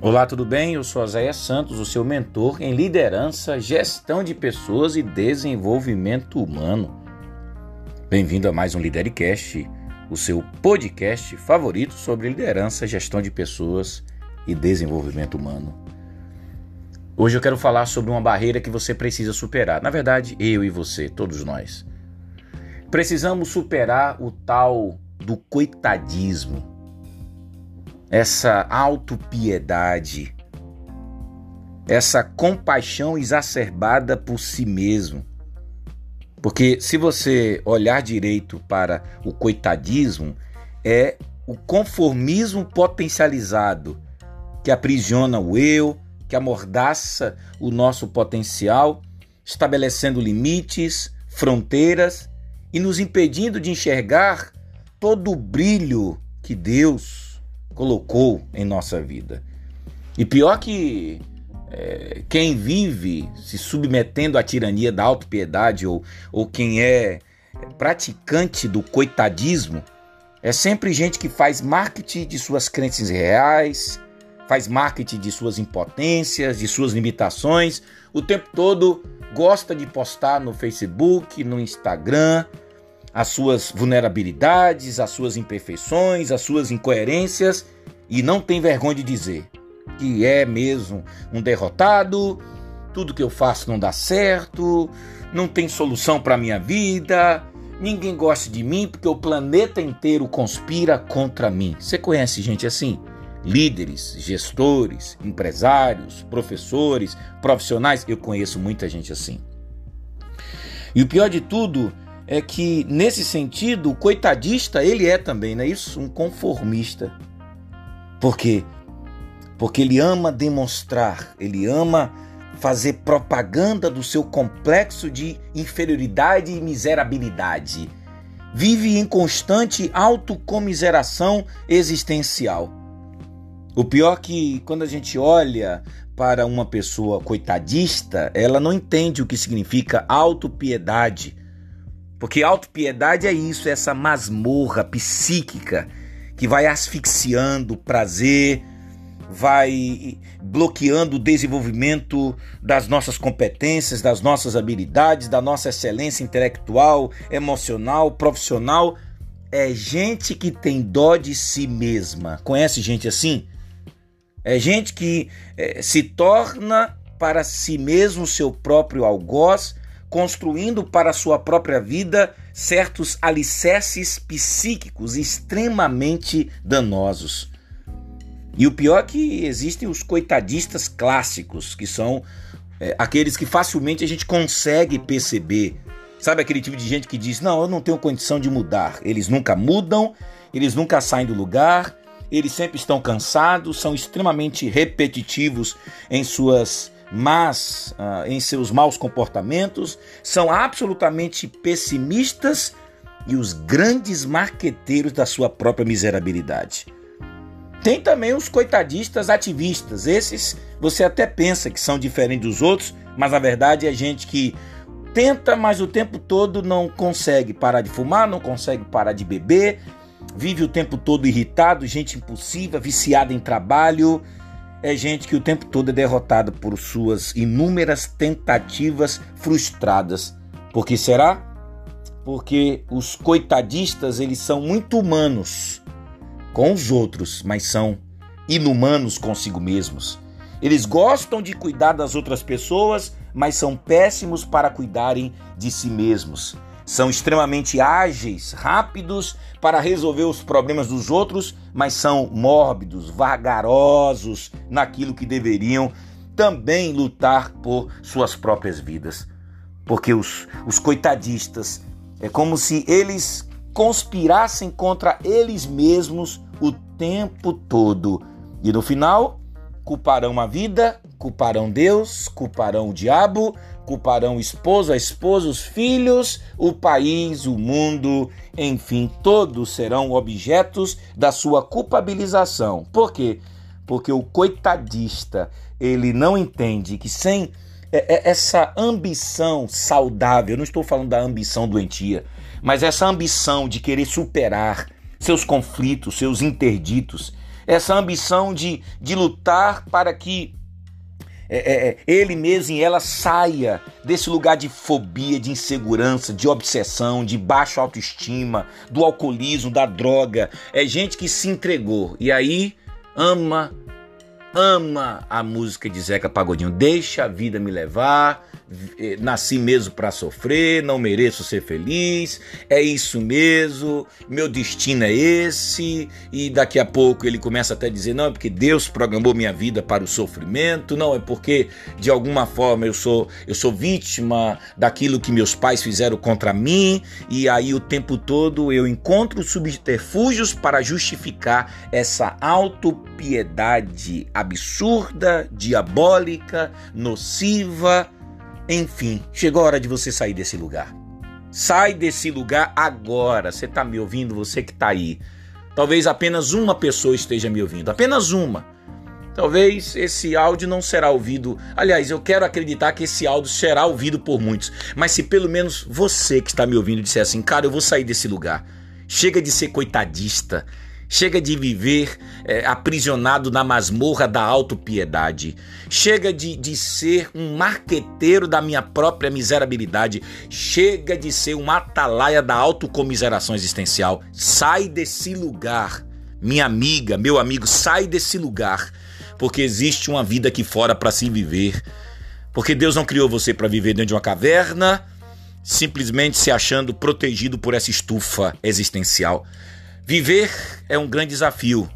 Olá, tudo bem? Eu sou Zéia Santos, o seu mentor em liderança, gestão de pessoas e desenvolvimento humano. Bem-vindo a mais um Lidercast, o seu podcast favorito sobre liderança, gestão de pessoas e desenvolvimento humano. Hoje eu quero falar sobre uma barreira que você precisa superar. Na verdade, eu e você, todos nós. Precisamos superar o tal do coitadismo essa autopiedade, essa compaixão exacerbada por si mesmo. Porque se você olhar direito para o coitadismo, é o conformismo potencializado que aprisiona o eu, que amordaça o nosso potencial, estabelecendo limites, fronteiras e nos impedindo de enxergar todo o brilho que Deus colocou em nossa vida. E pior que é, quem vive se submetendo à tirania da autopiedade ou, ou quem é praticante do coitadismo é sempre gente que faz marketing de suas crenças reais, faz marketing de suas impotências, de suas limitações, o tempo todo gosta de postar no Facebook, no Instagram, as suas vulnerabilidades, as suas imperfeições, as suas incoerências e não tem vergonha de dizer que é mesmo um derrotado, tudo que eu faço não dá certo, não tem solução para minha vida, ninguém gosta de mim porque o planeta inteiro conspira contra mim. Você conhece gente assim? Líderes, gestores, empresários, professores, profissionais, eu conheço muita gente assim. E o pior de tudo é que nesse sentido, o coitadista, ele é também, não é isso? Um conformista. Por quê? Porque ele ama demonstrar, ele ama fazer propaganda do seu complexo de inferioridade e miserabilidade. Vive em constante autocomiseração existencial. O pior é que quando a gente olha para uma pessoa coitadista, ela não entende o que significa autopiedade porque autopiedade é isso, é essa masmorra psíquica que vai asfixiando o prazer, vai bloqueando o desenvolvimento das nossas competências, das nossas habilidades, da nossa excelência intelectual, emocional, profissional. É gente que tem dó de si mesma. Conhece gente assim? É gente que é, se torna para si mesmo seu próprio algoz construindo para sua própria vida certos alicerces psíquicos extremamente danosos. E o pior é que existem os coitadistas clássicos, que são é, aqueles que facilmente a gente consegue perceber. Sabe aquele tipo de gente que diz: Não, eu não tenho condição de mudar. Eles nunca mudam, eles nunca saem do lugar, eles sempre estão cansados, são extremamente repetitivos em suas mas uh, em seus maus comportamentos, são absolutamente pessimistas e os grandes marqueteiros da sua própria miserabilidade. Tem também os coitadistas ativistas. Esses você até pensa que são diferentes dos outros, mas na verdade é gente que tenta, mas o tempo todo não consegue parar de fumar, não consegue parar de beber, vive o tempo todo irritado, gente impulsiva, viciada em trabalho, é gente que o tempo todo é derrotada por suas inúmeras tentativas frustradas. Por que será? Porque os coitadistas, eles são muito humanos com os outros, mas são inumanos consigo mesmos. Eles gostam de cuidar das outras pessoas, mas são péssimos para cuidarem de si mesmos são extremamente ágeis, rápidos para resolver os problemas dos outros, mas são mórbidos, vagarosos naquilo que deveriam também lutar por suas próprias vidas. Porque os, os coitadistas é como se eles conspirassem contra eles mesmos o tempo todo. E no final, culparão a vida, culparão Deus, culparão o diabo, culparão o esposo, a esposa, os filhos, o país, o mundo, enfim, todos serão objetos da sua culpabilização. Por quê? Porque o coitadista, ele não entende que sem é, é, essa ambição saudável, eu não estou falando da ambição doentia, mas essa ambição de querer superar seus conflitos, seus interditos, essa ambição de, de lutar para que é, é, é, ele mesmo e ela saia desse lugar de fobia, de insegurança, de obsessão, de baixa autoestima, do alcoolismo, da droga. É gente que se entregou e aí ama, ama a música de Zeca Pagodinho. Deixa a vida me levar, eh, nasci mesmo para sofrer, não mereço ser feliz, é isso mesmo, meu destino é esse, e daqui a pouco ele começa até a dizer: não, é porque Deus programou minha vida para o sofrimento, não, é porque de alguma forma eu sou, eu sou vítima daquilo que meus pais fizeram contra mim, e aí o tempo todo eu encontro subterfúgios para justificar essa autopiedade absurda, diabólica, nociva enfim, chegou a hora de você sair desse lugar. Sai desse lugar agora. Você está me ouvindo? Você que está aí. Talvez apenas uma pessoa esteja me ouvindo. Apenas uma. Talvez esse áudio não será ouvido. Aliás, eu quero acreditar que esse áudio será ouvido por muitos. Mas se pelo menos você que está me ouvindo disser assim, cara, eu vou sair desse lugar. Chega de ser coitadista. Chega de viver é, aprisionado na masmorra da autopiedade. Chega de, de ser um marqueteiro da minha própria miserabilidade. Chega de ser um atalaia da autocomiseração existencial. Sai desse lugar. Minha amiga, meu amigo, sai desse lugar. Porque existe uma vida aqui fora para se viver. Porque Deus não criou você para viver dentro de uma caverna, simplesmente se achando protegido por essa estufa existencial. Viver é um grande desafio.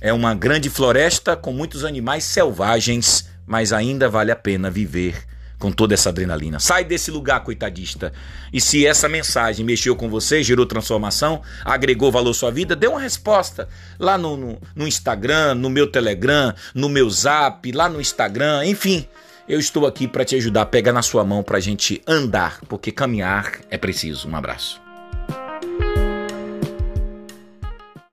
É uma grande floresta com muitos animais selvagens, mas ainda vale a pena viver com toda essa adrenalina. Sai desse lugar, coitadista. E se essa mensagem mexeu com você, gerou transformação, agregou valor à sua vida, dê uma resposta lá no, no, no Instagram, no meu Telegram, no meu Zap, lá no Instagram, enfim. Eu estou aqui para te ajudar. Pega na sua mão para a gente andar, porque caminhar é preciso. Um abraço.